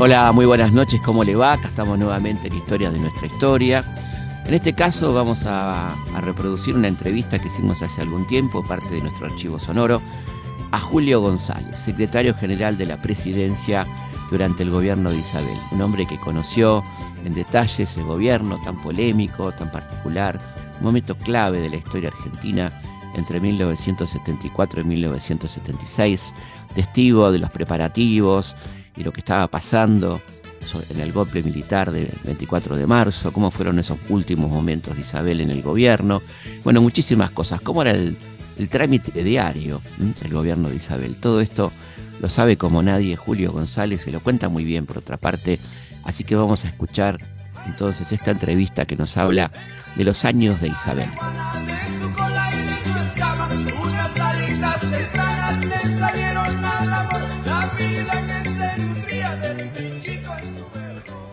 Hola, muy buenas noches, ¿cómo le va? Acá estamos nuevamente en Historias de nuestra historia. En este caso vamos a, a, reproducir una entrevista que hicimos hace algún tiempo, parte de nuestro archivo sonoro, a Julio González, secretario general de la presidencia durante el gobierno de Isabel, un hombre que conoció en detalle ese gobierno tan polémico, tan particular, un momento clave de la historia argentina entre 1974 y 1976, testigo de los preparativos y lo que estaba pasando en el golpe militar del 24 de marzo, cómo fueron esos últimos momentos de Isabel en el gobierno, bueno, muchísimas cosas, cómo era el, trámite diario, el gobierno de Isabel. Todo esto lo sabe como nadie Julio González y lo cuenta muy bien por otra parte, así que vamos a escuchar entonces esta entrevista que nos habla de los años de Isabel.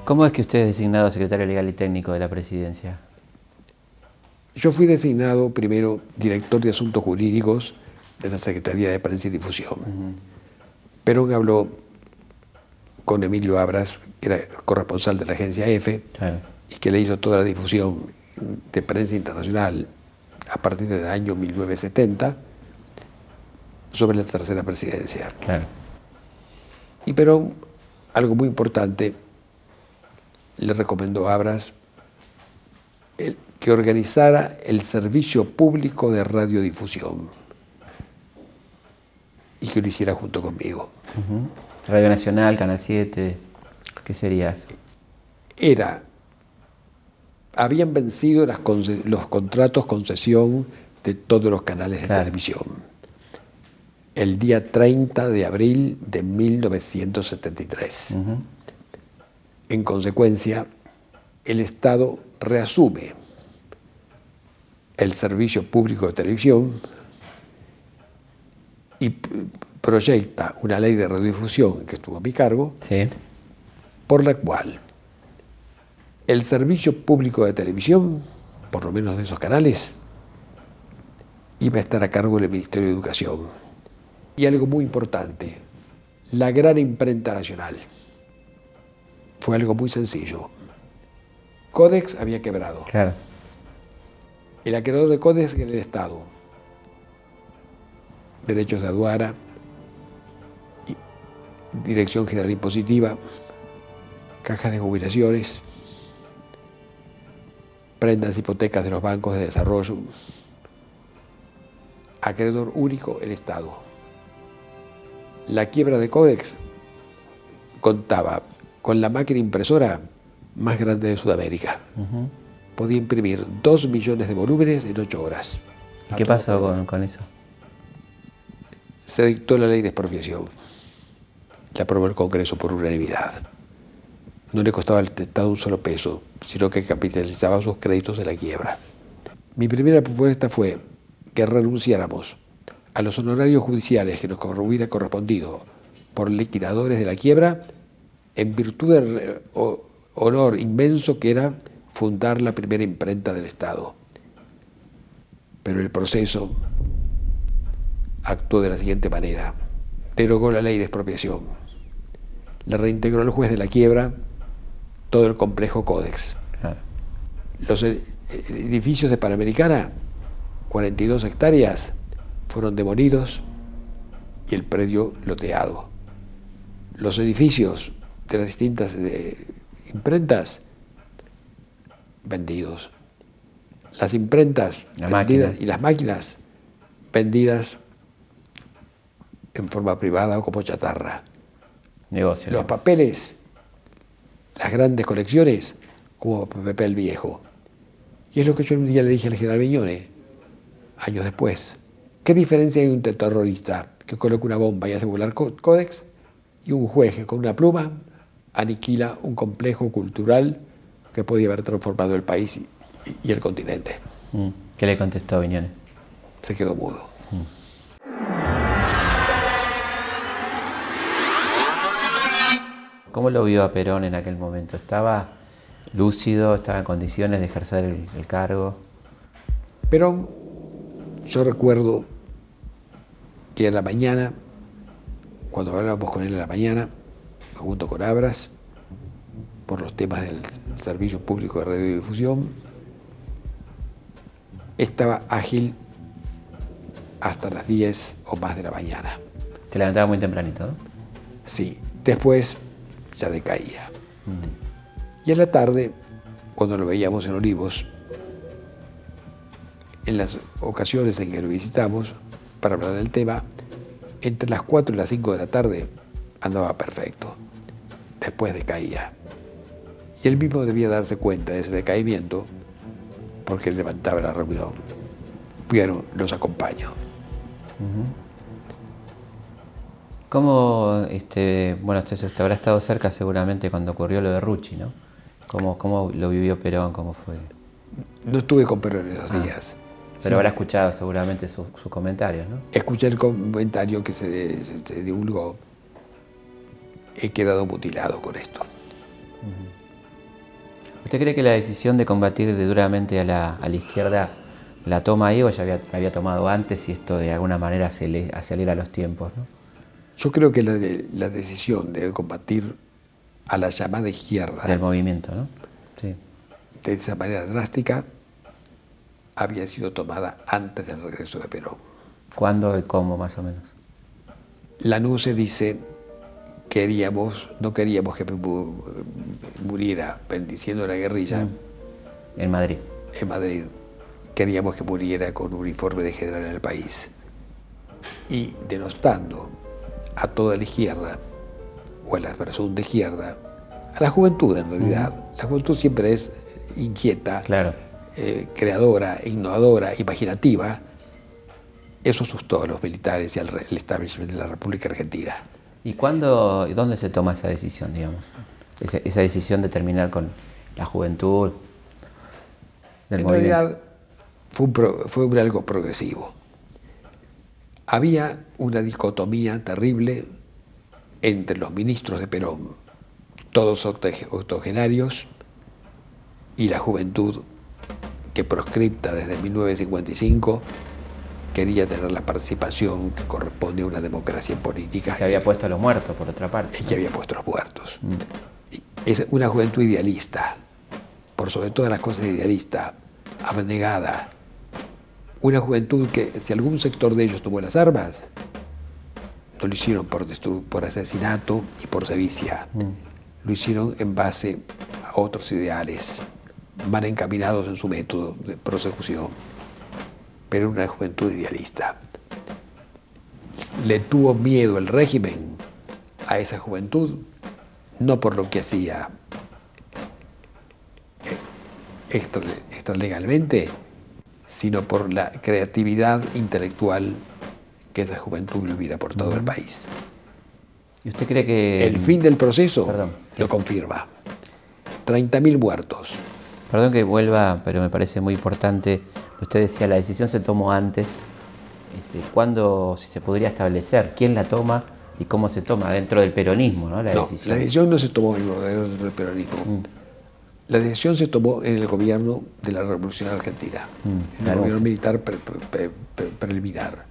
¿Cómo es que usted es designado secretario legal y técnico de la presidencia? Yo fui designado primero director de asuntos jurídicos de la Secretaría de Prensa y Difusión. Uh -huh. Perón habló con Emilio Abras, que era corresponsal de la agencia EFE, claro. y que le hizo toda la difusión de prensa internacional a partir del año 1970 sobre la tercera presidencia. Claro. Y Perón, algo muy importante, le recomendó a Abras que organizara el servicio público de radiodifusión y que lo hiciera junto conmigo. Uh -huh. Radio Nacional, Canal 7, ¿qué sería eso? Era, habían vencido las, los contratos concesión de todos los canales de claro. televisión el día 30 de abril de 1973. Uh -huh. En consecuencia, el Estado reasume el servicio público de televisión y proyecta una ley de radiodifusión que estuvo a mi cargo, sí. por la cual el servicio público de televisión, por lo menos de esos canales, iba a estar a cargo del Ministerio de Educación. Y algo muy importante, la gran imprenta nacional. Fue algo muy sencillo. Codex había quebrado. Claro. El acreedor de Codex era el Estado. Derechos de aduana, Dirección General Impositiva, cajas de jubilaciones, prendas hipotecas de los bancos de desarrollo, acreedor único el Estado. La quiebra de Codex contaba con la máquina impresora más grande de Sudamérica. Uh -huh. Podía imprimir dos millones de volúmenes en ocho horas. ¿Y qué pasó con, con, eso? Se dictó la ley de expropiación. La aprobó el Congreso por unanimidad. No le costaba al Estado un solo peso, sino que capitalizaba sus créditos de la quiebra. Mi primera propuesta fue que renunciáramos a los honorarios judiciales que nos hubiera correspondido por liquidadores de la quiebra en virtud del honor inmenso que era fundar la primera imprenta del Estado. Pero el proceso actuó de la siguiente manera. Derogó la ley de expropiación. Le reintegró al juez de la quiebra todo el complejo Códex. Los edificios de Panamericana, 42 hectáreas, fueron demolidos y el predio loteado. Los edificios de las distintas eh, imprentas vendidos. Las imprentas La vendidas máquina. y las máquinas vendidas en forma privada o como chatarra. Negocio. Los papeles, las grandes colecciones, como papel viejo. Y es lo que yo un día le dije al general Viñone, años después. ¿Qué diferencia hay entre un terrorista que coloca una bomba y hace volar códex y un juez que con una pluma aniquila un complejo cultural que podía haber transformado el país y, y el continente? Mm. ¿Qué le contestó Viñones? Se quedó mudo. ¿Cómo lo vio a Perón en aquel momento? ¿Estaba lúcido? ¿Estaba en condiciones de ejercer el, el cargo? Perón, yo recuerdo que a la mañana, cuando hablábamos con él a la mañana, junto con Abras, por los temas del servicio público de radiodifusión, estaba ágil hasta las 10 o más de la mañana. Te levantaba muy tempranito, ¿no? Sí, después ya decaía. Y en la tarde, cuando lo veíamos en Olivos, en las ocasiones en que lo visitamos para hablar del tema, entre las 4 y las 5 de la tarde andaba perfecto. Después decaía. Y él mismo debía darse cuenta de ese decaimiento porque levantaba la reunión. Bueno, los acompaño. ¿Cómo, este, bueno, usted, habrá estado cerca seguramente cuando ocurrió lo de Rucci, ¿no? ¿Cómo, cómo lo vivió Perón? ¿Cómo fue? No estuve con Perón en esos ah, días. Pero habrá escuchado seguramente sus comentarios, ¿no? Escuché el comentario que se, divulgó. He quedado mutilado con esto. ¿Usted cree que la decisión de combatir duramente a la, a la izquierda la toma ahí o ya había, había tomado antes y esto de alguna manera acelera los tiempos? ¿no? Yo creo que la, la, decisión de combatir a la llamada izquierda. Del movimiento, ¿no? Sí. De esa manera drástica había sido tomada antes del regreso de Perón. ¿Cuándo y cómo más o menos? La NUCE dice queríamos, no queríamos que muriera bendiciendo la guerrilla. En Madrid. En Madrid queríamos que muriera con un uniforme de general en el país. Y denostando a toda la izquierda, o a la persona de izquierda, a la juventud en realidad. La juventud siempre es inquieta, claro. eh, creadora, innovadora, imaginativa. Eso asustó a los militares y al establishment de la República Argentina. ¿Y cuándo dónde se toma esa decisión, digamos? Esa, esa decisión de terminar con la juventud del en movimiento fue, algo progresivo. Había una dicotomía terrible entre los ministros de Perón, todos octogenarios, y la juventud que proscripta desde 1955 quería tener la participación que corresponde a una democracia política. Que había puesto a los muertos, por otra parte. Que había puesto a los muertos. Mm. Es una juventud idealista, por sobre todas las cosas idealista, abnegada, una juventud que si algún sector de ellos tomó las armas, no lo hicieron por, por asesinato y por sevicia, mm. lo hicieron en base a otros ideales, van encaminados en su método de prosecución, pero una juventud idealista. Le tuvo miedo el régimen a esa juventud, no por lo que hacía eh, extralegalmente, sino por la creatividad intelectual que esa juventud le hubiera aportado al país. ¿Y usted cree que... El fin del proceso lo confirma. 30.000 muertos. Perdón que vuelva, pero me parece muy importante. Usted decía, la decisión se tomó antes. Este, ¿Cuándo, si se podría establecer, quién la toma y cómo se toma dentro del peronismo, ¿no? La, decisión. la decisión no se tomó dentro del peronismo. Mm. La decisión se tomó en el gobierno de la Revolución Argentina, mm, en el gobierno militar preliminar,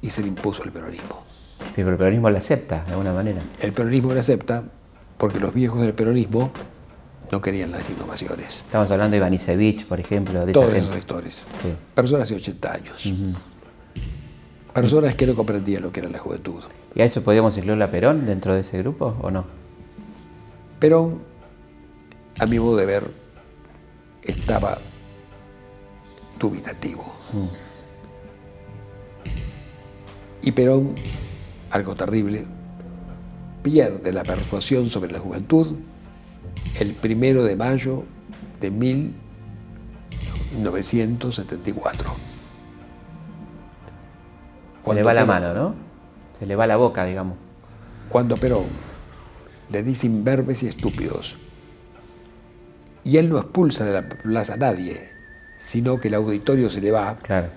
y se le impuso el peronismo. Pero el peronismo la acepta, de alguna manera. El peronismo la acepta porque los viejos del peronismo no querían las innovaciones. Estamos hablando de Ivanisevich, por ejemplo. De Todos esos sectores. Personas de 80 años. Personas que no comprendían lo que era la juventud. ¿Y a eso podríamos incluir a Perón dentro de ese grupo o no? Perón a mi modo de ver, estaba dubitativo. Y Perón, algo terrible, pierde la persuasión sobre la juventud el primero de mayo de 1974. Se le va la mano, ¿no? Se le va la boca, digamos. Cuando Perón le dice imberbes y estúpidos y él no expulsa de la plaza a nadie, sino que el auditorio se le va. Claro.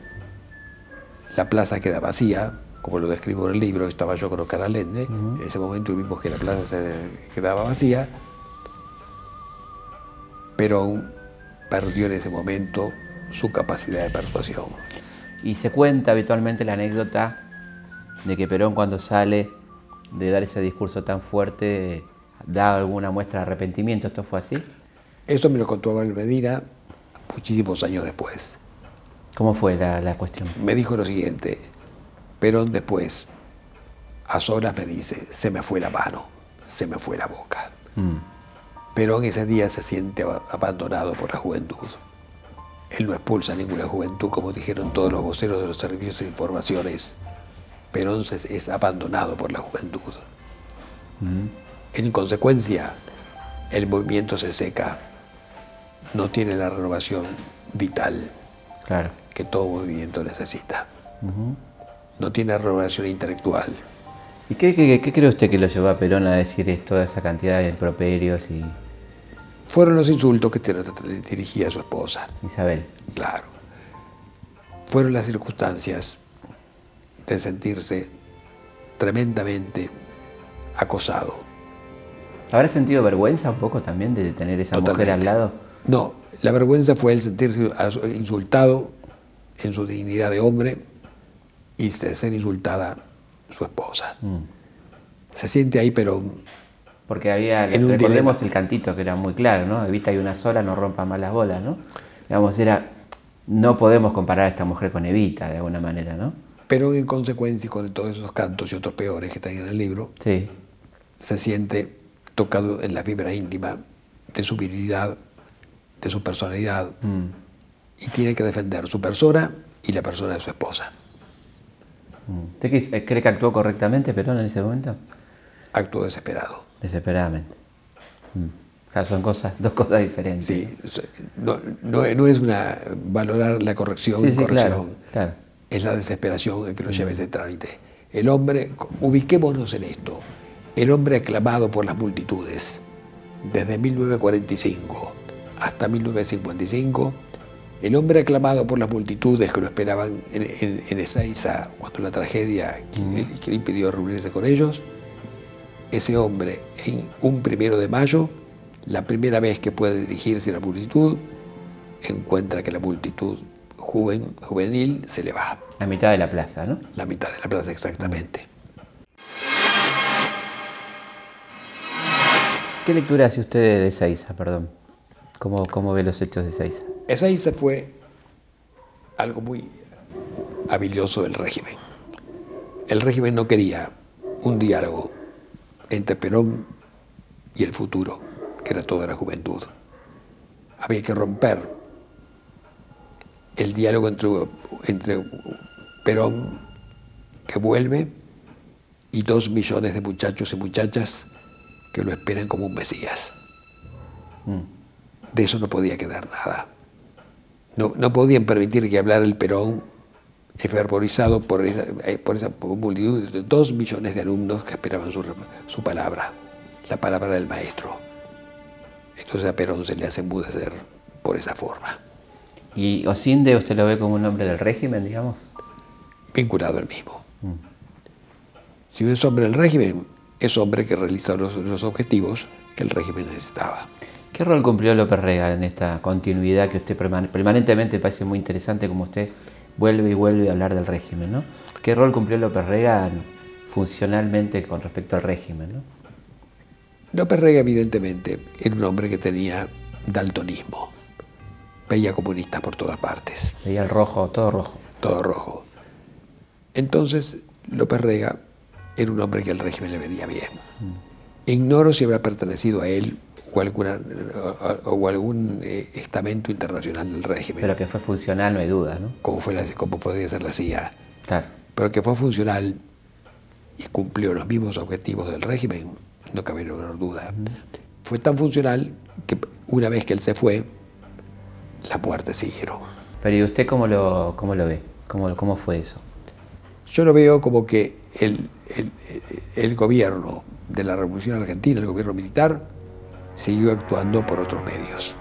La plaza queda vacía, como lo describo en el libro, estaba yo con Oscar Allende, en ese momento vimos que la plaza se quedaba vacía, pero perdió en ese momento su capacidad de persuasión. Y se cuenta habitualmente la anécdota de que Perón cuando sale de dar ese discurso tan fuerte da alguna muestra de arrepentimiento. ¿Esto fue así? Esto me lo contó Abel Medina muchísimos años después. ¿Cómo fue la, cuestión? Me dijo lo siguiente, Perón después, a solas me dice, se me fue la mano, se me fue la boca. Mm. Perón ese día se siente abandonado por la juventud. Él no expulsa a ninguna juventud, como dijeron todos los voceros de los servicios de informaciones. Perón es abandonado por la juventud. Mm. En consecuencia, el movimiento se seca, no tiene la renovación vital claro. que todo movimiento necesita. No tiene renovación intelectual. ¿Y qué, cree usted que lo llevó a Perón a decir toda esa cantidad de improperios y fueron los insultos que dirigía a su esposa. Isabel. Claro. Fueron las circunstancias de sentirse tremendamente acosado. ¿Habrá sentido vergüenza un poco también de tener esa mujer al lado? No, la vergüenza fue el sentirse insultado en su dignidad de hombre y de ser insultada su esposa. Mm. Se siente ahí, pero porque había, recordemos el cantito que era muy claro, ¿no? Evita y una sola, no rompa más las bolas, ¿no? Digamos, era, no podemos comparar a esta mujer con Evita, de alguna manera, ¿no? Pero en consecuencia, con todos esos cantos y otros peores que están en el libro, sí. se siente tocado en la fibra íntima de su virilidad, de su personalidad, mm. y tiene que defender su persona y la persona de su esposa. Mm. ¿Usted cree que actuó correctamente Perón en ese momento? Actuó desesperado. Desesperadamente. Mm. son cosas, dos cosas diferentes. Sí, no, es una valorar la corrección sí, corrección. Es la desesperación en que nos lleva ese trámite. El hombre, ubiquémonos en esto, el hombre aclamado por las multitudes, desde 1945 hasta 1955, el hombre aclamado por las multitudes que lo esperaban en, en, Ezeiza cuando la tragedia que, le impidió reunirse con ellos, ese hombre en un primero de mayo, la primera vez que puede dirigirse a la multitud, encuentra que la multitud juvenil se le va. La mitad de la plaza, ¿no? La mitad de la plaza, exactamente. ¿Qué lectura hace usted de Ezeiza, perdón? ¿Cómo, ¿Cómo, ve los hechos de Ezeiza? Ezeiza fue algo muy habilioso del régimen. El régimen no quería un diálogo entre Perón y el futuro, que era toda la juventud. Había que romper el diálogo entre, entre Perón, que vuelve, y dos millones de muchachos y muchachas que lo esperan como un Mesías. Mm. De eso no podía quedar nada. No, no podían permitir que hablara el Perón fervorizado por esa, eh, por esa multitud de dos millones de alumnos que esperaban su, su palabra, la palabra del maestro. Entonces a Perón se le hace embudecer por esa forma. ¿Y Osinde usted lo ve como un hombre del régimen, digamos? Vinculado al mismo. Mm. Si es hombre del régimen, es hombre que realiza los, los objetivos que el régimen necesitaba. ¿Qué rol cumplió López Rega en esta continuidad que usted permanentemente parece muy interesante como usted vuelve y vuelve a hablar del régimen. ¿no? ¿Qué rol cumplió López Rega funcionalmente con respecto al régimen? ¿no? López Rega evidentemente era un hombre que tenía daltonismo. Veía comunistas por todas partes. Veía el rojo, todo rojo. Todo rojo. Entonces, López Rega era un hombre que al régimen le venía bien. Mm. Ignoro si habrá pertenecido a él o, alguna, o, algún eh, estamento internacional del régimen. Pero que fue funcional, no hay duda, ¿no? Como, fue la, como podría ser la CIA. Claro. Pero que fue funcional y cumplió los mismos objetivos del régimen, no cabe la menor duda. Fue tan funcional que una vez que él se fue, la puerta siguieron. Pero ¿y usted cómo lo, cómo lo ve? ¿Cómo, ¿Cómo fue eso? Yo lo veo como que el, el, el gobierno de la Revolución Argentina, el gobierno militar, siguió actuando por otros medios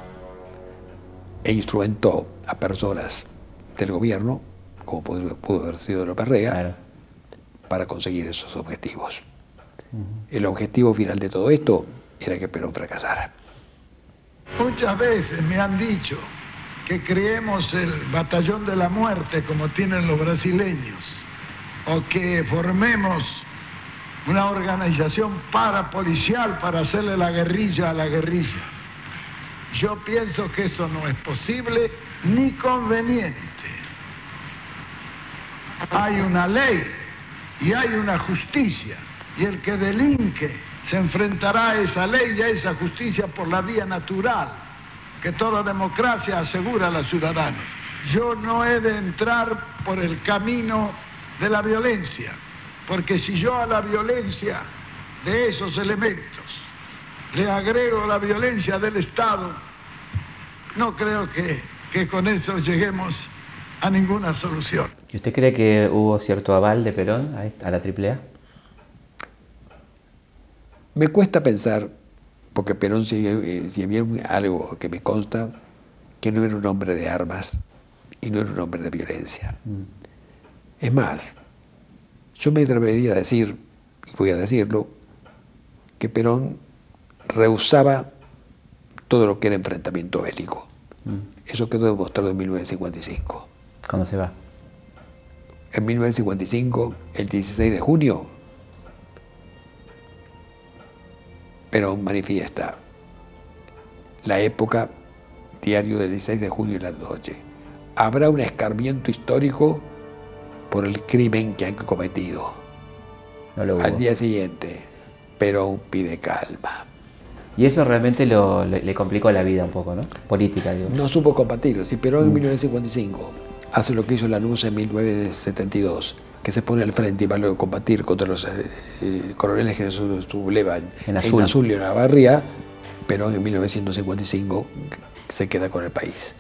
e instrumentó a personas del gobierno, como pudo, haber sido López Rega, para conseguir esos objetivos. El objetivo final de todo esto era que Perón fracasara. Muchas veces me han dicho que creemos el batallón de la muerte como tienen los brasileños, o que formemos una organización parapolicial para hacerle la guerrilla a la guerrilla. Yo pienso que eso no es posible ni conveniente. Hay una ley y hay una justicia y el que delinque se enfrentará a esa ley y a esa justicia por la vía natural que toda democracia asegura a los ciudadanos. Yo no he de entrar por el camino de la violencia, porque si yo a la violencia de esos elementos le agrego la violencia del Estado, no creo que, que con eso lleguemos a ninguna solución. ¿Y usted cree que hubo cierto aval de Perón a la AAA? Me cuesta pensar, porque Perón si, si había algo que me consta, que no era un hombre de armas y no era un hombre de violencia. Mm. Es más, yo me atrevería a decir, y voy a decirlo, que Perón rehusaba todo lo que era enfrentamiento bélico. Mm. Eso quedó demostrado en 1955. ¿Cuándo se va? En 1955, el 16 de junio, Perón manifiesta la época, diario del 16 de junio y la noche. Habrá un escarmiento histórico por el crimen que han cometido. Al día siguiente, Perón pide calma. Y eso realmente le, complicó la vida un poco, ¿no? Política, digo. No supo combatir. Si Perón en 1955 mm. hace lo que hizo la luz en 1972, que se pone al frente y va a combatir contra los eh, eh, coroneles que sublevan en azul. en azul y en Navarría, pero en 1955 se queda con el país.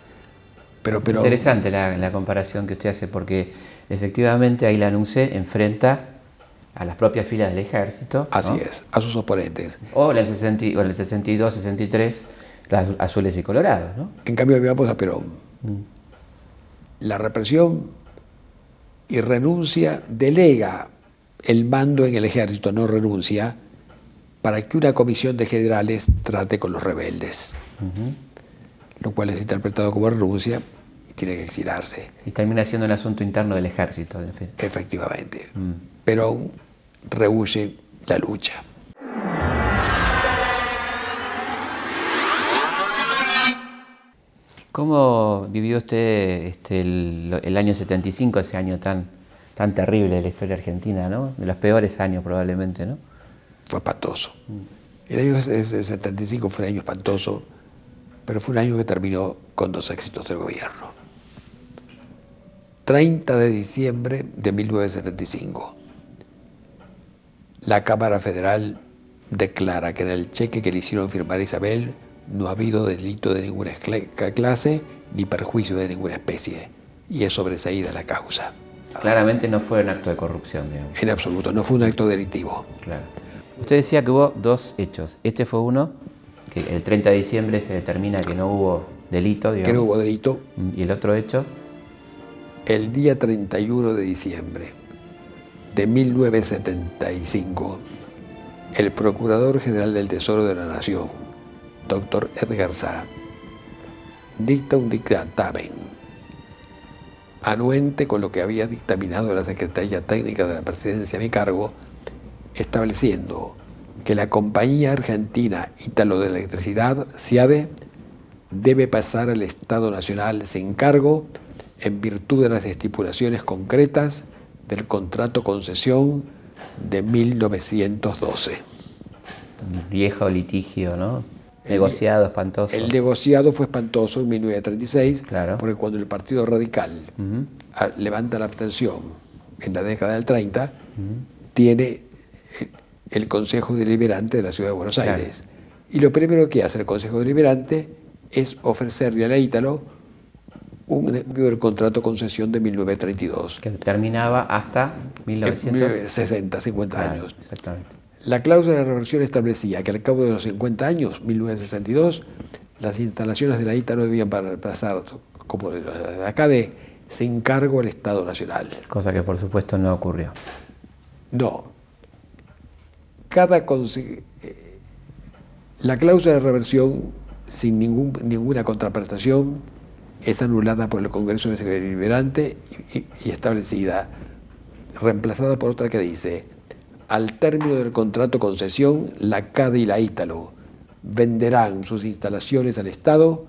Pero, pero, Interesante la, comparación que usted hace, porque efectivamente ahí la ANUNCE enfrenta a las propias filas del ejército. Así es, a sus oponentes. O en el, 62, 63, las azules y colorados. ¿no? En cambio, veamos a Perón. Mm. La represión y renuncia, delega el mando en el ejército, no renuncia, para que una comisión de generales trate con los rebeldes, lo cual es interpretado como renuncia tiene que exilarse. Y termina siendo un asunto interno del ejército. Efectivamente, mm. pero rehuye la lucha. ¿Cómo vivió usted este, el, año 75, ese año tan, tan terrible de la historia argentina, ¿no? de los peores años probablemente? ¿no? Fue espantoso. Mm. El año 75 fue un año espantoso, pero fue un año que terminó con dos éxitos del gobierno. 30 de diciembre de 1975. La Cámara Federal declara que en el cheque que le hicieron firmar a Isabel no ha habido delito de ninguna clase ni perjuicio de ninguna especie, y es sobreseída la causa. Claramente no fue un acto de corrupción, digamos. En absoluto, no fue un acto delictivo. Claro. Usted decía que hubo dos hechos. Este fue uno, que el 30 de diciembre se determina que no hubo delito, digamos. Que no hubo delito. ¿Y el otro hecho? El día 31 de diciembre de 1975, el Procurador General del Tesoro de la Nación, doctor Edgar Sá, dicta un dictamen anuente con lo que había dictaminado la Secretaría Técnica de la Presidencia a mi cargo, estableciendo que la compañía argentina Ítalo de Electricidad, CIADE, debe pasar al Estado Nacional sin cargo en virtud de las estipulaciones concretas del contrato concesión de 1912. Viejo litigio, ¿no? Negociado, espantoso. El negociado fue espantoso en 1936, claro. porque cuando el Partido Radical levanta la abstención en la década del 30, tiene el, Consejo Deliberante de la Ciudad de Buenos Aires. Y lo primero que hace el Consejo Deliberante es ofrecerle a la Ítalo un contrato concesión de 1932. Que terminaba hasta 1960, 50 años. Exactamente. La cláusula de reversión establecía que al cabo de los 50 años, 1962, las instalaciones de la ITA no debían pasar como de acá de se encargo al Estado Nacional. Cosa que por supuesto no ocurrió. No. Cada eh, la cláusula de reversión sin ningún, ninguna contraprestación es anulada por el Congreso Deliberante y, y establecida, reemplazada por otra que dice al término del contrato concesión, la CADE y la Ítalo venderán sus instalaciones al Estado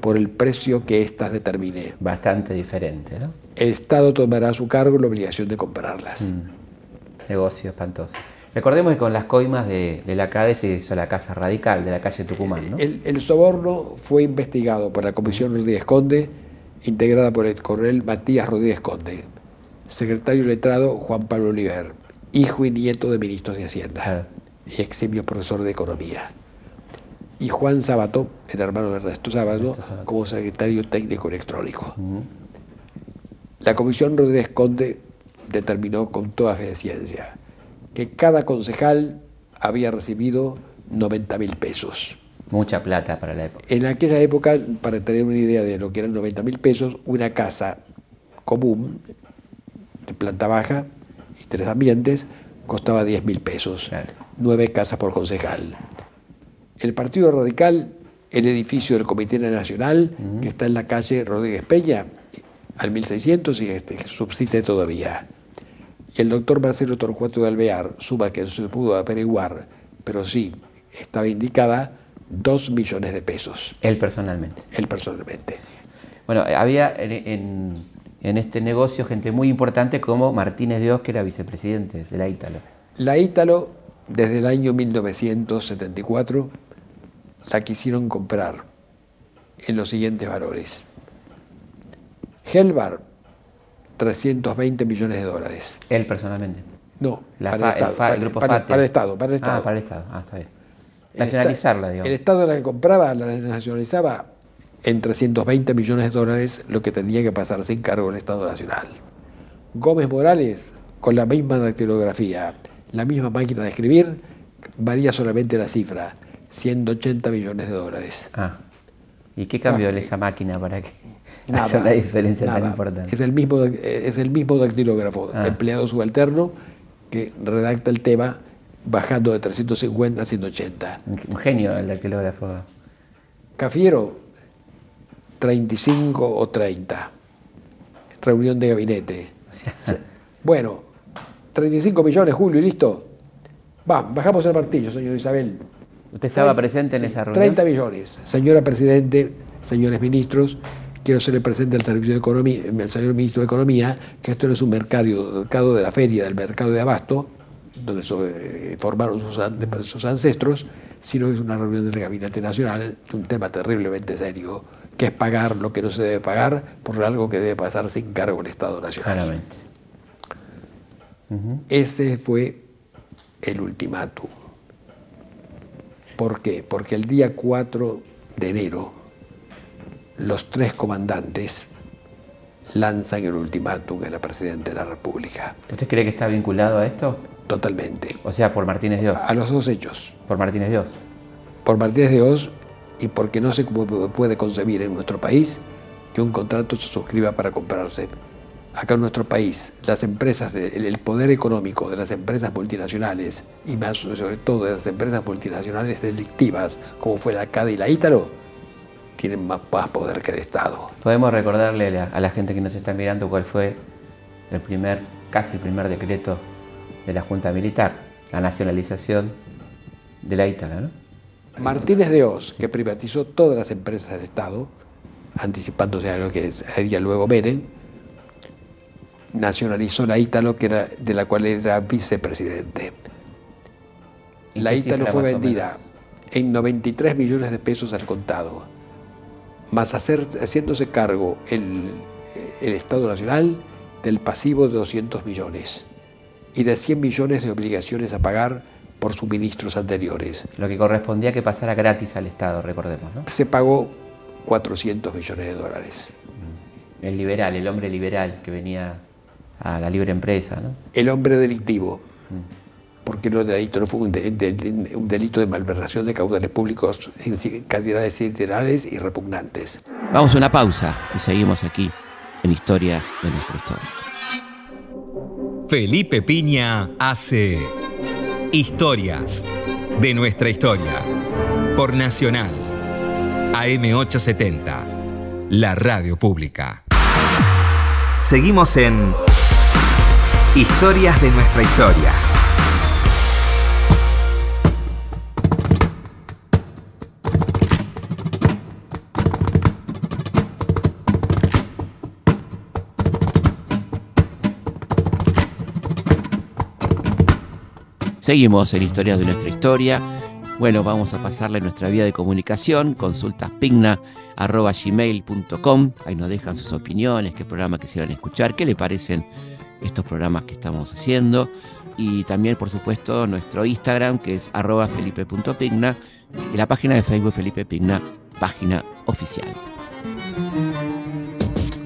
por el precio que éstas determine. Bastante diferente, ¿no? El Estado tomará a su cargo la obligación de comprarlas. Mm. Negocio espantoso. Recordemos que con las coimas de, la CADE se hizo la Casa Radical de la calle Tucumán, ¿no? El, soborno fue investigado por la Comisión Rodríguez Conde, integrada por el coronel Matías Rodríguez Conde, secretario letrado Juan Pablo Oliver, hijo y nieto de ministros de Hacienda y eximio profesor de Economía. Y Juan Sabato, el hermano de Ernesto Sábado, como secretario técnico electrónico. La Comisión Rodríguez Conde determinó con toda fe de ciencia que cada concejal había recibido 90 mil pesos. Mucha plata para la época. En aquella época, para tener una idea de lo que eran 90 mil pesos, una casa común de planta baja y tres ambientes costaba 10 mil pesos. Nueve casas por concejal. El Partido Radical, el edificio del Comité Nacional, que está en la calle Rodríguez Peña, al 1600 y este, subsiste todavía. Y el doctor Marcelo Torcuato de Alvear suma que no se pudo averiguar, pero sí estaba indicada dos millones de pesos. Él personalmente. Él personalmente. Bueno, había en, este negocio gente muy importante como Martínez Dios, que era vicepresidente de la Ítalo. La Ítalo, desde el año 1974, la quisieron comprar en los siguientes valores. Helbar, 320 millones de dólares. Él personalmente. No, para, el Estado, para, el grupo para, el Estado. Para el Estado. Ah, para el Estado. Ah, está bien. Nacionalizarla, digamos. El Estado la que compraba, la nacionalizaba en 320 millones de dólares, lo que tendría que pasar sin cargo el Estado Nacional. Gómez Morales, con la misma dactilografía, la misma máquina de escribir, varía solamente la cifra, 180 millones de dólares. Ah. ¿Y qué cambió en esa máquina para que haya una diferencia tan importante? Es el mismo, es el mismo dactilógrafo, ah. empleado subalterno, que redacta el tema bajando de 350 a 180. Un genio el dactilógrafo. Cafiero, 35 o 30. Reunión de gabinete. bueno, 35 millones, Julio, y listo. Va, bajamos el martillo, señor Isabel. ¿Usted estaba presente en esa reunión? 30 millones. Señora Presidente, señores ministros, quiero serle presente al servicio de economía, al señor ministro de Economía, que esto no es un mercado de la feria, del mercado de abasto, donde eh, formaron sus, sus, ancestros, sino es una reunión del Gabinete Nacional, un tema terriblemente serio, que es pagar lo que no se debe pagar por algo que debe pasar sin cargo el Estado Nacional. Claramente. Ese fue el ultimátum. ¿Por qué? Porque el día 4 de enero los tres comandantes lanzan el ultimátum a la Presidenta de la República. ¿Usted cree que está vinculado a esto? Totalmente. O sea, por Martínez Dios. A los dos hechos. Por Martínez Dios. Por Martínez Dios y porque no se puede concebir en nuestro país que un contrato se suscriba para comprarse. Acá en nuestro país, las empresas, el poder económico de las empresas multinacionales y más sobre todo de las empresas multinacionales delictivas, como fue la CADE y la Ítalo, tienen más, poder que el Estado. Podemos recordarle a la gente que nos está mirando cuál fue el primer, casi el primer decreto de la Junta Militar, la nacionalización de la Ítalo, ¿no? Martínez de Oz, que privatizó todas las empresas del Estado, anticipándose a lo que sería luego Menem, nacionalizó la Ítalo, que era, de la cual era vicepresidente. La Ítalo fue vendida en 93 millones de pesos al contado, más hacer, haciéndose cargo el, el Estado Nacional del pasivo de 200 millones y de 100 millones de obligaciones a pagar por suministros anteriores. Lo que correspondía que pasara gratis al Estado, recordemos, ¿no? Se pagó 400 millones de dólares. El liberal, el hombre liberal que venía a la libre empresa, ¿no? El hombre delictivo. Mm. Porque lo delito no fue un, delito de malversación de caudales públicos en cantidades literales y repugnantes. Vamos a una pausa y seguimos aquí en Historias de nuestra historia. Felipe Piña hace Historias de nuestra historia por Nacional AM870, la radio pública. Seguimos en Historias de nuestra historia Seguimos en Historias de nuestra historia. Bueno, vamos a pasarle nuestra vía de comunicación, consultaspigna.gmail.com. Ahí nos dejan sus opiniones, qué programa quisieran escuchar, qué le parecen estos programas que estamos haciendo. Y también, por supuesto, nuestro Instagram, que es arroba felipe.pigna, y la página de Facebook Felipe Pigna, página oficial.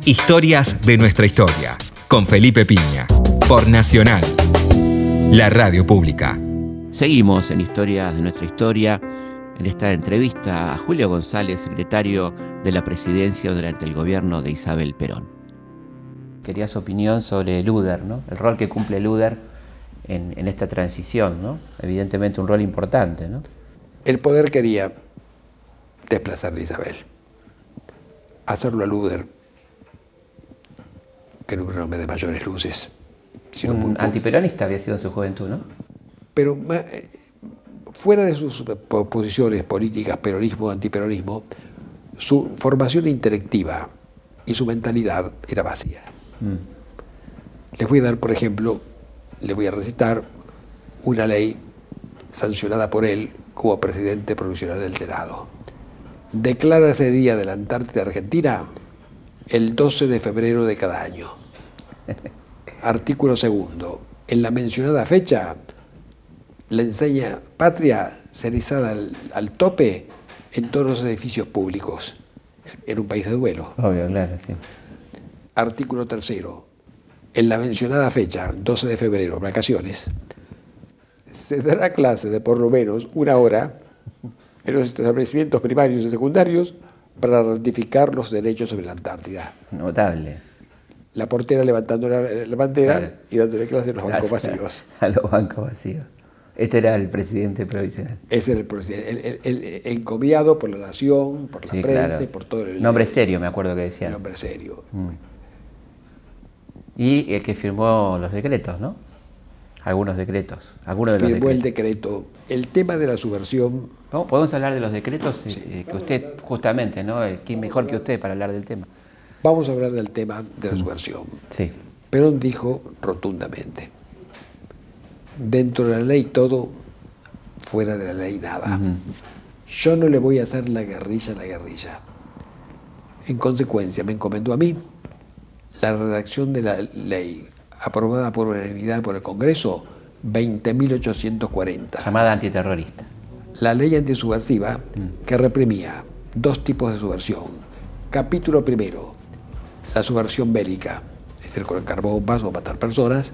Historias de nuestra historia, con Felipe Piña, por Nacional la radio pública. Seguimos en Historias de nuestra historia, en esta entrevista a Julio González, secretario de la presidencia durante el gobierno de Isabel Perón. Quería su opinión sobre Luder, ¿no? el rol que cumple Luder en, esta transición, ¿no? evidentemente un rol importante. ¿no? El poder quería desplazar a Isabel, hacerlo a Luder, que era un hombre de mayores luces un antiperonista había sido en su juventud, ¿no? Pero eh, fuera de sus posiciones políticas, peronismo, antiperonismo, su formación intelectiva y su mentalidad era vacía. Mm. Les voy a dar, por ejemplo, les voy a recitar una ley sancionada por él como presidente provisional del Senado. Declara ese día de la Antártida Argentina el 12 de febrero de cada año. Artículo segundo. En la mencionada fecha, la enseña patria serizada al, al, tope en todos los edificios públicos. En un país de duelo. Obvio, claro, sí. Artículo tercero. En la mencionada fecha, 12 de febrero, vacaciones, se dará clase de por lo menos una hora en los establecimientos primarios y secundarios para ratificar los derechos sobre la Antártida. Notable la portera levantando la, bandera y dándole clase a los bancos vacíos. A, los bancos vacíos. Este era el presidente provisional. Ese era el presidente, el, encomiado por la nación, por la prensa por todo el... Nombre serio, me acuerdo que decía. Nombre serio. Mm. Y el que firmó los decretos, ¿no? Algunos decretos. Algunos de firmó el decreto. El tema de la subversión... ¿Podemos hablar de los decretos? Eh, que usted, justamente, ¿no? ¿Quién mejor que usted para hablar del tema? Vamos a hablar del tema de la subversión. Sí. Perón dijo rotundamente, dentro de la ley todo, fuera de la ley nada. Yo no le voy a hacer la guerrilla a la guerrilla. En consecuencia, me encomendó a mí la redacción de la ley aprobada por unanimidad por el Congreso 20.840. Llamada antiterrorista. La ley antisubversiva mm. que reprimía dos tipos de subversión. Capítulo primero, la subversión bélica, es decir, colocar bombas o matar personas,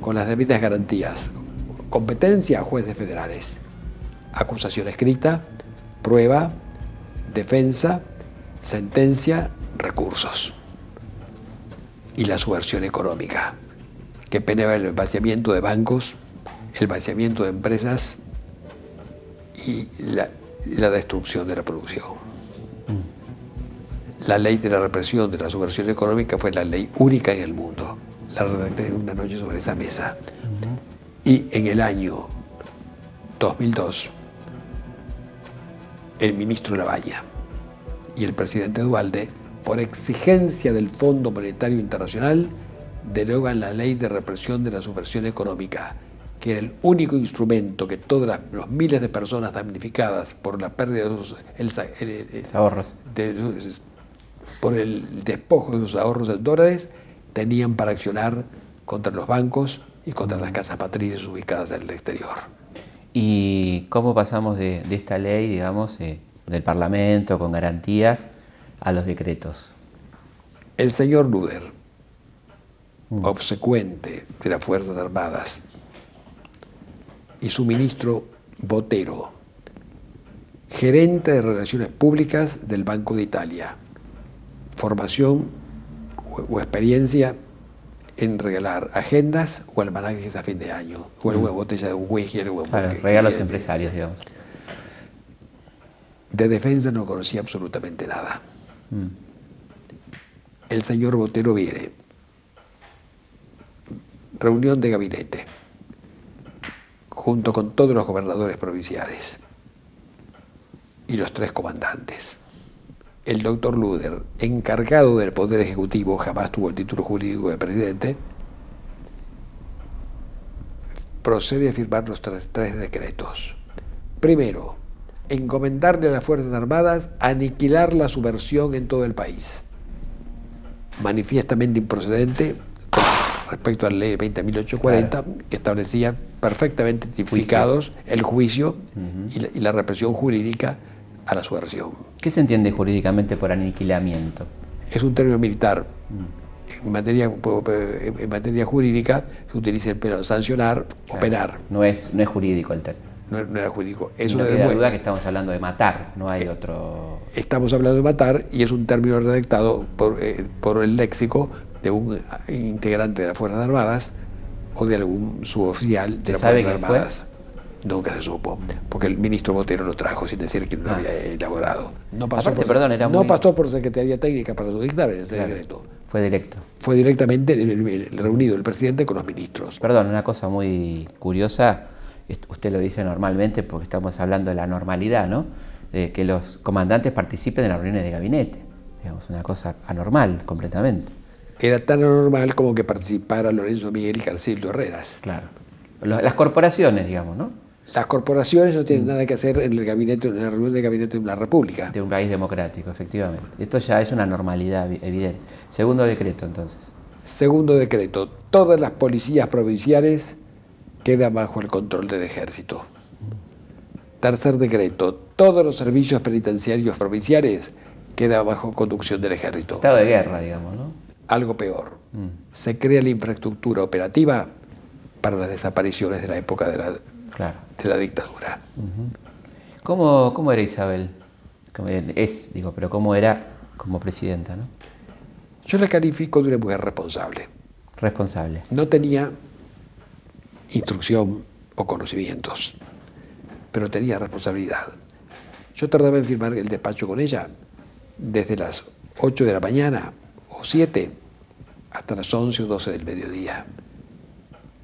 con las debidas garantías. Competencia a jueces federales. Acusación escrita, prueba, defensa, sentencia, recursos. Y la subversión económica, que peneba el vaciamiento de bancos, el vaciamiento de empresas y la, la destrucción de la producción la ley de la represión de la subversión económica fue la ley única en el mundo. La redacté una noche sobre esa mesa. Y en el año 2002, el ministro Lavalla y el presidente Dualde, por exigencia del Fondo Monetario Internacional, derogan la ley de represión de la subversión económica, que era el único instrumento que todas los miles de personas damnificadas por la pérdida de sus ahorros por el despojo de sus ahorros en dólares, tenían para accionar contra los bancos y contra las casas patrices ubicadas en el exterior. ¿Y cómo pasamos de, esta ley, digamos, eh, del Parlamento con garantías a los decretos? El señor Luder, mm. obsecuente de las Fuerzas Armadas, y su ministro Botero, gerente de Relaciones Públicas del Banco de Italia, formación o, experiencia en regalar agendas o almanaques a fin de año, o alguna botella de whisky. Para regalos empresarios, digamos. De defensa no conocía absolutamente nada. Mm. El señor Botero viene. Reunión de gabinete, junto con todos los gobernadores provinciales y los tres comandantes el doctor Luder, encargado del Poder Ejecutivo, jamás tuvo el título jurídico de presidente, procede a firmar los tres, tres decretos. Primero, encomendarle a las Fuerzas Armadas aniquilar la subversión en todo el país. Manifiestamente improcedente respecto a la ley 20.840, que establecía perfectamente tipificados el juicio y, la, y la represión jurídica a la subversión. ¿Qué se entiende jurídicamente por aniquilamiento? Es un término militar. En materia, en materia jurídica se utiliza el pero sancionar o penar. No es, no es jurídico el término. No, no era jurídico. Eso no queda duda que estamos hablando de matar, no hay otro... Estamos hablando de matar y es un término redactado por, eh, por el léxico de un integrante de las Fuerzas Armadas o de algún suboficial de las Fuerzas Armadas. Nunca se supo, porque el ministro Botero lo trajo sin decir que lo Ah. había elaborado. No pasó, Aparte, por, perdón, era no muy- pasó por Secretaría Técnica para su dictamen ese Claro, decreto. Fue directo. Fue directamente el- el- el reunido el presidente con los ministros. Perdón, una cosa muy curiosa, usted lo dice normalmente porque estamos hablando de la normalidad, ¿no? De que los comandantes participen en las reuniones de gabinete. Digamos, una cosa anormal completamente. Era tan anormal como que participara Lorenzo Miguel y Carcillo Herreras. Claro. Las corporaciones, digamos, ¿no? Las corporaciones no Mm. tienen nada que hacer en el gabinete, en la reunión de gabinete de una república. De un país democrático, efectivamente. Esto ya es una normalidad evi- evidente. Segundo decreto, entonces. Segundo decreto, todas las policías provinciales quedan bajo el control del ejército. Tercer decreto, todos los servicios penitenciarios provinciales quedan bajo conducción del ejército. Estado de guerra, digamos, ¿no? Algo peor, Mm, se crea la infraestructura operativa para las desapariciones de la época de la, claro. De la dictadura. ¿Cómo, ¿Cómo era Isabel? Como Es, digo, pero ¿cómo era como presidenta, no? Yo la califico de una mujer responsable. Responsable. No tenía instrucción o conocimientos, pero tenía responsabilidad. Yo tardaba en firmar el despacho con ella desde las 8 de la mañana o 7 hasta las 11 o 12 del mediodía.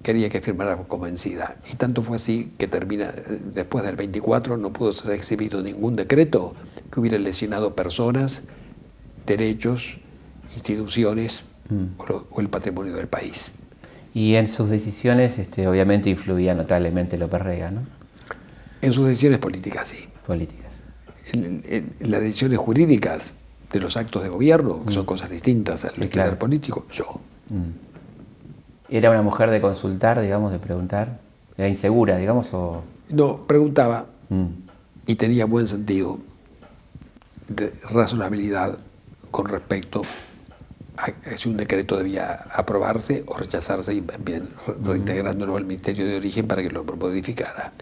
Quería que firmara convencida. Y tanto fue así que termina, eh, después del 24 no pudo ser exhibido ningún decreto que hubiera lesionado personas, derechos, instituciones Mm. o, lo- o el patrimonio del país. Y en sus decisiones, este, obviamente, influía notablemente López Rega, ¿no? En sus decisiones políticas, sí. Políticas. En, en- en las decisiones jurídicas de los actos de gobierno, que son cosas distintas al Mm. Sí, claro. político, yo. Mm. ¿Era una mujer de consultar, digamos, de preguntar? ¿Era insegura, digamos, o...? No, preguntaba Mm. y tenía buen sentido de razonabilidad con respecto a si un decreto debía aprobarse o rechazarse y bien re- reintegrándolo al Ministerio de Origen para que lo modificara.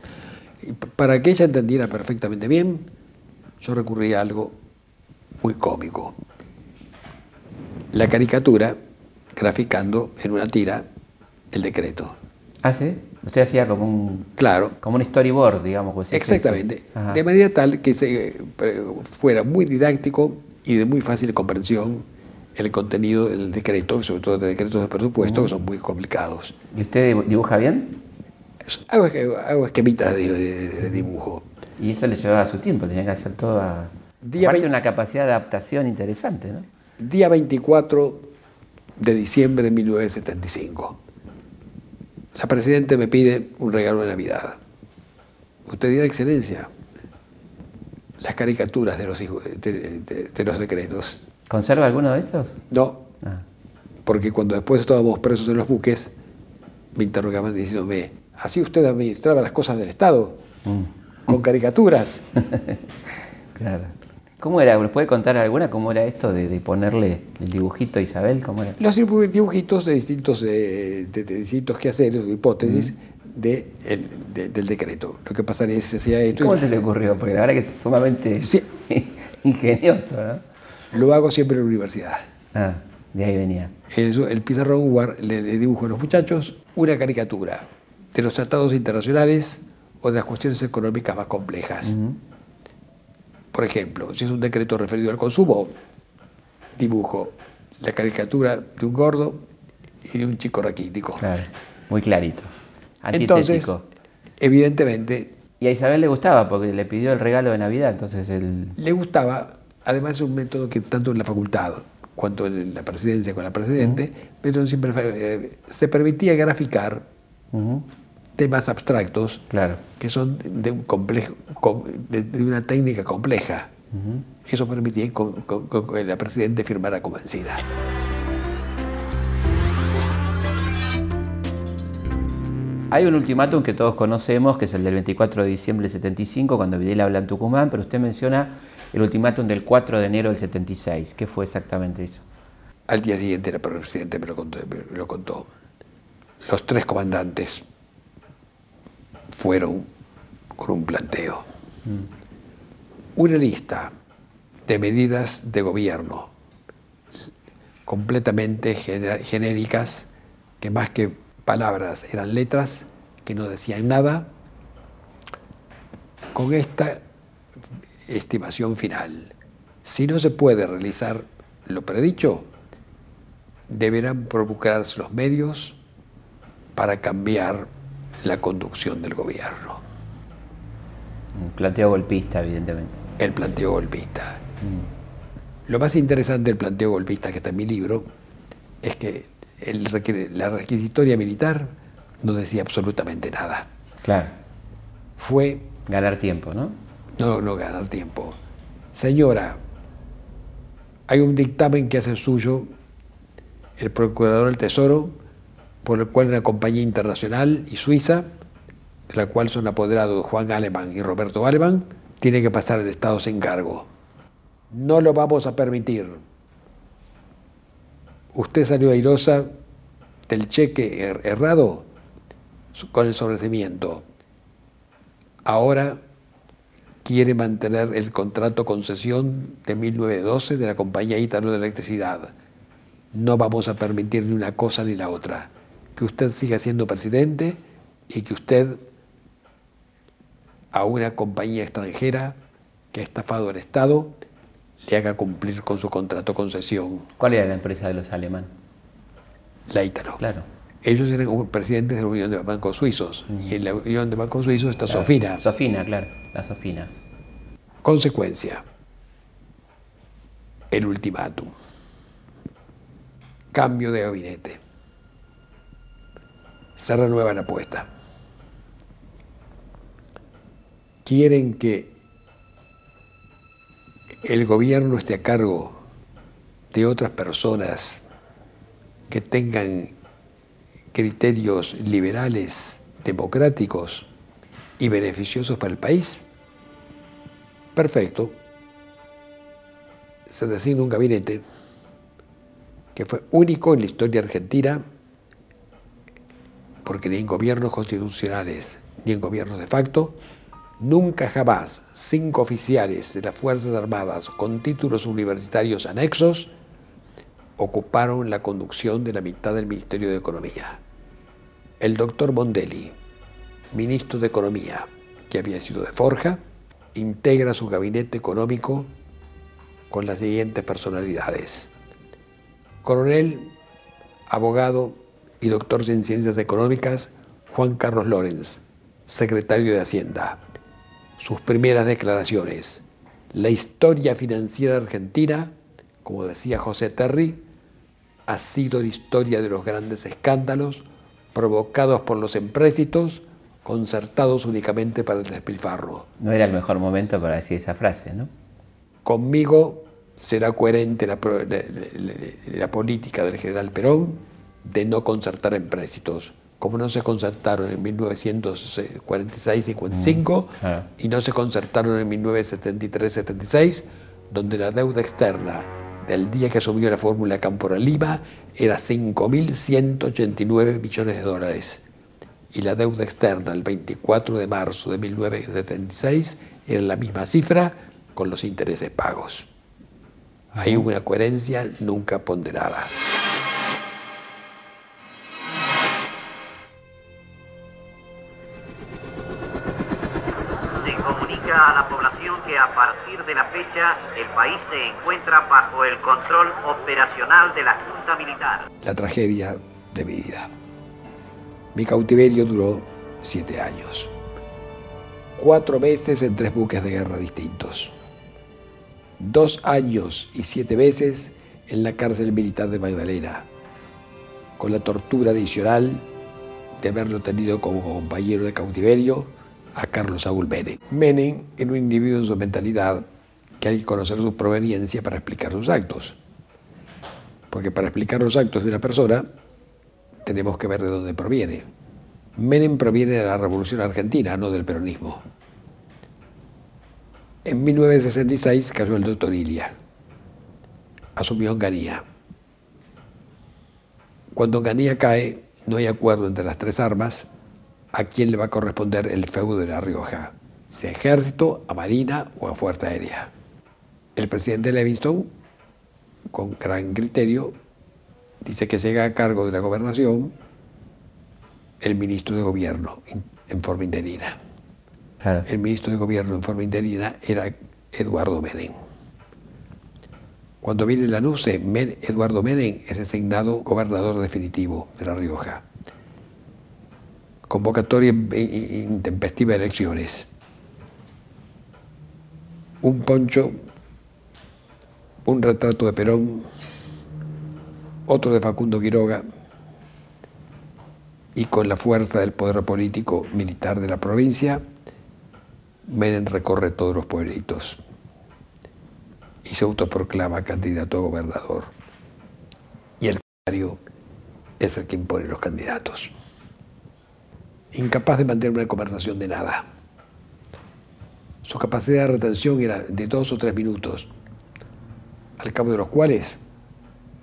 Y para que ella entendiera perfectamente bien, yo recurrí a algo muy cómico. La caricatura graficando en una tira el decreto. ¿Ah, sí? Usted hacía como un, Claro, como un storyboard, digamos. pues. Exactamente. De manera tal que se, eh, fuera muy didáctico y de muy fácil comprensión el contenido del decreto, sobre todo de decretos de presupuesto, que son muy complicados. ¿Y usted dibu- dibuja bien? Hago, hago esquemitas de, de- de dibujo. Y eso le llevaba su tiempo, tenía que hacer todo a... Día Aparte vein- una capacidad de adaptación interesante, ¿no? Día 24 de diciembre de 1975. La Presidenta me pide un regalo de Navidad. Usted dirá, Excelencia, las caricaturas de los, hijos- de- de- de los decretos. ¿Conserva alguno de esos? No, Ah. porque cuando después estábamos presos en los buques, me interrogaban diciéndome, ¿así usted administraba las cosas del Estado? Mm. Con caricaturas. Claro. ¿Cómo era? ¿Nos puede contar alguna? ¿Cómo era esto de, de ponerle el dibujito a Isabel? ¿Cómo era? Los dibu- dibujitos de distintos, eh, de, de distintos quehaceres o hipótesis de el- de- del decreto. Lo que pasaría es que se hacía esto. ¿Cómo se le ocurrió? Porque la verdad que es sumamente Sí. ingenioso, ¿no? Lo hago siempre en la universidad. Ah, de ahí venía. El, el pizarrón le, le dibujo a los muchachos una caricatura de los tratados internacionales o de las cuestiones económicas más complejas. Por ejemplo, si es un decreto referido al consumo, dibujo la caricatura de un gordo y de un chico raquítico. Claro, muy clarito. Entonces, Antitético. evidentemente, Y a Isabel le gustaba porque le pidió el regalo de Navidad, entonces él... le gustaba, además es un método que tanto en la facultad cuanto en la presidencia con la presidente, pero siempre eh, se permitía graficar. Temas abstractos Claro. que son de, un complejo, de, una técnica compleja. Eso permitía que la presidente firmara convencida. Hay un ultimátum que todos conocemos, que es el del 24 de diciembre del 75, cuando Videla habla en Tucumán, pero usted menciona el ultimátum del 4 de enero del 76. ¿Qué fue exactamente eso? Al día siguiente el presidente me lo contó. Me lo contó. Los tres comandantes fueron con un planteo. Una lista de medidas de gobierno completamente genéricas que más que palabras, eran letras que no decían nada, con esta estimación final. Si no se puede realizar lo predicho, deberán procurarse los medios para cambiar la conducción del gobierno. Un planteo golpista, evidentemente. El planteo golpista. Mm. Lo más interesante del planteo golpista que está en mi libro es que la requisitoria militar no decía absolutamente nada. Claro. Fue... Ganar tiempo, ¿no? No, no ganar tiempo. Señora, hay un dictamen que hace suyo el Procurador del Tesoro, por el cual una compañía internacional y suiza, de la cual son apoderados Juan Alemán y Roberto Alemán, tiene que pasar el Estado sin cargo. No lo vamos a permitir usted salió airosa del cheque er-, errado con el sobrecimiento. Ahora quiere mantener el contrato concesión de 1912 de la compañía Ítalo de Electricidad. No vamos a permitir ni una cosa ni la otra. Que usted siga siendo presidente y que usted a una compañía extranjera que ha estafado al Estado le haga cumplir con su contrato concesión. ¿Cuál era la empresa de los alemanes? La Ítalo. Claro. Ellos eran presidentes de la Unión de Bancos Suizos y en la Unión de Bancos Suizos está Sofina. Sofina, claro, la Sofina. Consecuencia, el ultimátum, cambio de gabinete, se la apuesta. Quieren que el gobierno esté a cargo de otras personas que tengan criterios liberales, democráticos y beneficiosos para el país, perfecto. Se designa un gabinete que fue único en la historia argentina, porque ni en gobiernos constitucionales ni en gobiernos de facto Nunca jamás cinco oficiales de las Fuerzas Armadas con títulos universitarios anexos ocuparon la conducción de la mitad del Ministerio de Economía. El doctor Mondelli, ministro de Economía, que había sido de Forja, integra su gabinete económico con las siguientes personalidades. Coronel, abogado y doctor en ciencias económicas, Juan Carlos Lorenz, secretario de Hacienda sus primeras declaraciones. La historia financiera argentina, como decía José Terry, ha sido la historia de los grandes escándalos provocados por los empréstitos concertados únicamente para el despilfarro. No era el mejor momento para decir esa frase, ¿no? Conmigo será coherente la, la política del general Perón de no concertar empréstitos como no se concertaron en 1946-55 mm, y no se concertaron en 1973-76, donde la deuda externa del día que asumió la fórmula Campora Lima era 5.189 millones de dólares. Y la deuda externa el 24 de marzo de 1976 era la misma cifra con los intereses pagos. Hay una coherencia nunca ponderada. Que a partir de la fecha el país se encuentra bajo el control operacional de la Junta Militar. La tragedia de mi vida. Mi cautiverio duró siete años. Cuatro meses en tres buques de guerra distintos. Dos años y siete veces en la cárcel militar de Magdalena, con la tortura adicional de haberlo tenido como compañero de cautiverio a Carlos Saúl Menem. Menem era un individuo en su mentalidad que hay que conocer su proveniencia para explicar sus actos. Porque para explicar los actos de una persona tenemos que ver de dónde proviene. Menem proviene de la Revolución Argentina, no del peronismo. En 1966 cayó el doctor Ilia. Asumió Onganía. Cuando Onganía cae, no hay acuerdo entre las tres armas a quién le va a corresponder el feudo de La Rioja, sea ejército, a marina o a fuerza aérea. El presidente Levinson, con gran criterio, dice que se haga a cargo de la gobernación el ministro de gobierno en forma interina. El ministro de gobierno en forma interina era Eduardo Menem. Cuando viene la NUCE, Eduardo Menem es designado gobernador definitivo de La Rioja. Convocatoria intempestiva de elecciones. Un poncho, un retrato de Perón, otro de Facundo Quiroga, y con la fuerza del poder político militar de la provincia, Menem recorre todos los pueblitos y se autoproclama candidato a gobernador. Y el candidato es el que impone los candidatos. Incapaz de mantener una conversación de nada. Su capacidad de retención era de dos o tres minutos, al cabo de los cuales,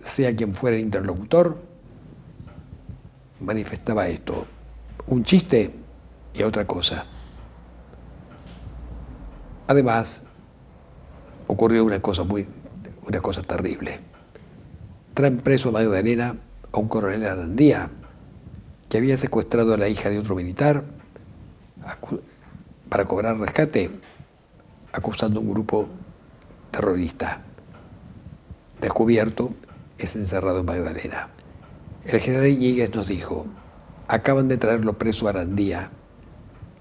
sea quien fuera el interlocutor, manifestaba esto, un chiste y otra cosa. Además, ocurrió una cosa muy, una cosa terrible. Traen preso a Magdalena a un coronel Arandía, que había secuestrado a la hija de otro militar para cobrar rescate, acusando a un grupo terrorista. Descubierto, es encerrado en Magdalena. El general Iñiguez nos dijo, acaban de traerlo preso a Arandía,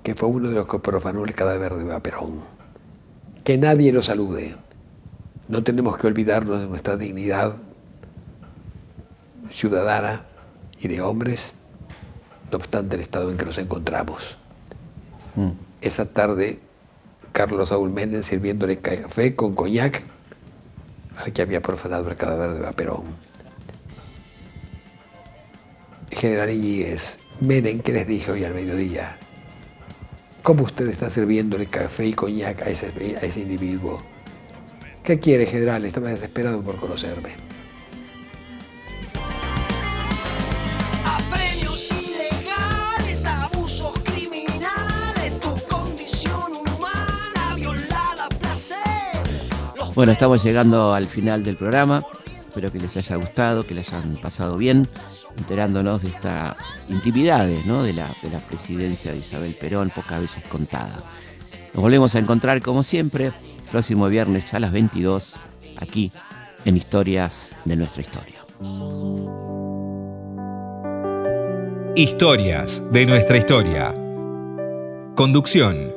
que fue uno de los que profanó el cadáver de Vaperón que nadie lo salude. No tenemos que olvidarnos de nuestra dignidad ciudadana y de hombres, no obstante el estado en que nos encontramos. Mm. Esa tarde, Carlos Saúl Méndez sirviéndole café con coñac al que había profanado el cadáver de Vaperón. General Iñiguez, miren ¿qué les dije hoy al mediodía? ¿Cómo usted está sirviéndole café y coñac a ese, a ese individuo? ¿Qué quiere, general? Estaba desesperado por conocerme. Bueno, estamos llegando al final del programa. Espero que les haya gustado, que les hayan pasado bien enterándonos de esta intimidades ¿no? de, la, de la presidencia de Isabel Perón, pocas veces contada. Nos volvemos a encontrar como siempre próximo viernes a las 22 aquí en Historias de nuestra historia. Historias de nuestra historia. Conducción.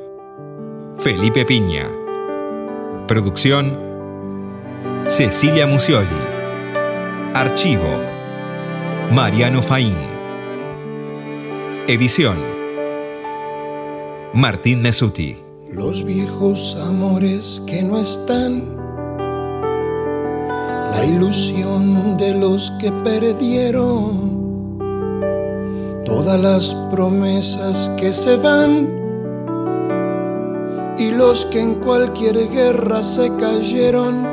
Felipe Piña. Producción. Cecilia Musioli. Archivo. Mariano Faín. Edición. Martín Mesuti. Los viejos amores que no están. La ilusión de los que perdieron. Todas las promesas que se van. Y los que en cualquier guerra se cayeron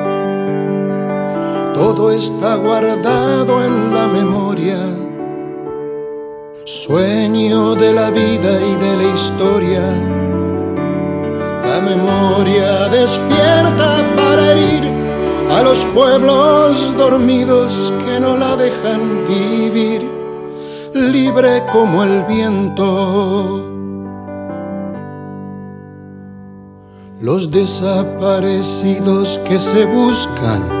todo está guardado en la memoria. Sueño de la vida y de la historia. La memoria despierta para herir a los pueblos dormidos que no la dejan vivir. libre como el viento. Los desaparecidos que se buscan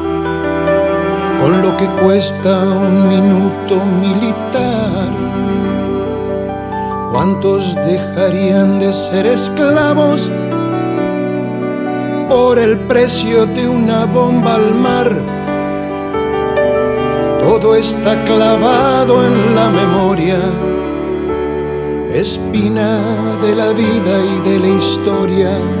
con lo que cuesta un minuto militar. ¿Cuántos dejarían de ser esclavos por el precio de una bomba al mar? todo está clavado en la memoria, espina de la vida y de la historia.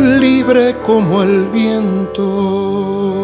libre como el viento.